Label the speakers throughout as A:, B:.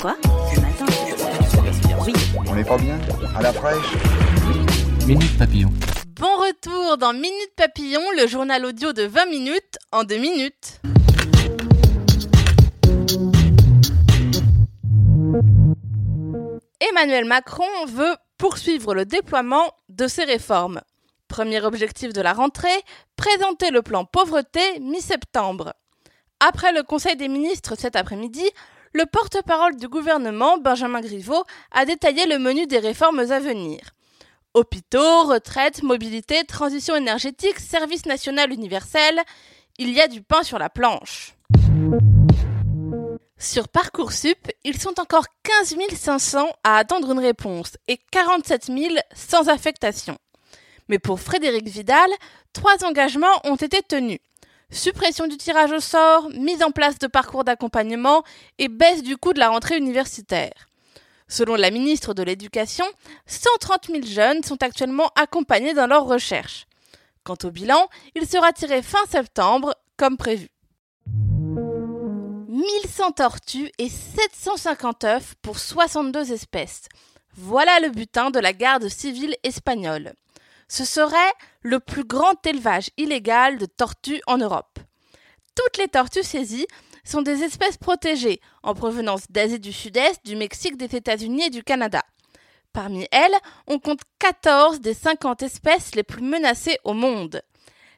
A: Quoi Ce matin Oui.
B: On n'est pas bien À la fraîche
C: Minute Papillon.
D: Bon retour dans Minute Papillon, le journal audio de 20 minutes en 2 minutes. Emmanuel Macron veut poursuivre le déploiement de ses réformes. Premier objectif de la rentrée, présenter le plan pauvreté mi-septembre. Après le Conseil des ministres cet après-midi, le porte-parole du gouvernement, Benjamin Griveaux, a détaillé le menu des réformes à venir. Hôpitaux, retraites, mobilité, transition énergétique, service national universel, il y a du pain sur la planche. Sur Parcoursup, ils sont encore 15 500 à attendre une réponse et 47 000 sans affectation. Mais pour Frédéric Vidal, trois engagements ont été tenus. Suppression du tirage au sort, mise en place de parcours d'accompagnement et baisse du coût de la rentrée universitaire. Selon la ministre de l'Éducation, 130 000 jeunes sont actuellement accompagnés dans leurs recherches. Quant au bilan, il sera tiré fin septembre, comme prévu. 1100 tortues et 750 œufs pour 62 espèces. Voilà le butin de la garde civile espagnole. Ce serait le plus grand élevage illégal de tortues en Europe. Toutes les tortues saisies sont des espèces protégées en provenance d'Asie du Sud-Est, du Mexique, des États-Unis et du Canada. Parmi elles, on compte 14 des 50 espèces les plus menacées au monde.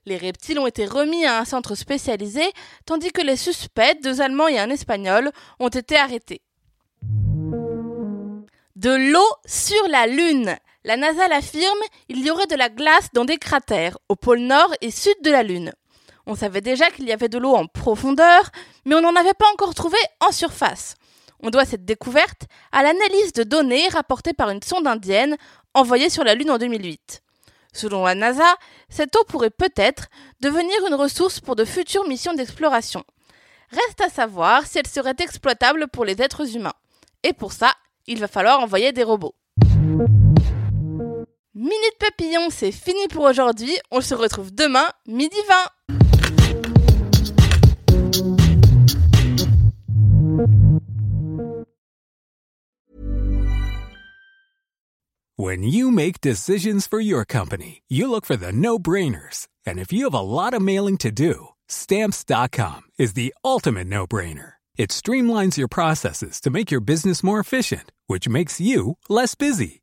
D: Les reptiles ont été remis à un centre spécialisé, tandis que les suspects, deux Allemands et un Espagnol, ont été arrêtés. De l'eau sur la Lune. La NASA l'affirme, il y aurait de la glace dans des cratères, au pôle nord et sud de la Lune. On savait déjà qu'il y avait de l'eau en profondeur, mais on n'en avait pas encore trouvé en surface. On doit cette découverte à l'analyse de données rapportée par une sonde indienne envoyée sur la Lune en 2008. Selon la NASA, cette eau pourrait peut-être devenir une ressource pour de futures missions d'exploration. Reste à savoir si elle serait exploitable pour les êtres humains. Et pour ça, il va falloir envoyer des robots. Minute Papillon, c'est fini pour aujourd'hui. On se retrouve demain, midi 20.
E: When you make decisions for your company, you look for the no-brainers. And if you have a lot of mailing to do, stamps.com is the ultimate no-brainer. It streamlines your processes to make your business more efficient, which makes you less busy.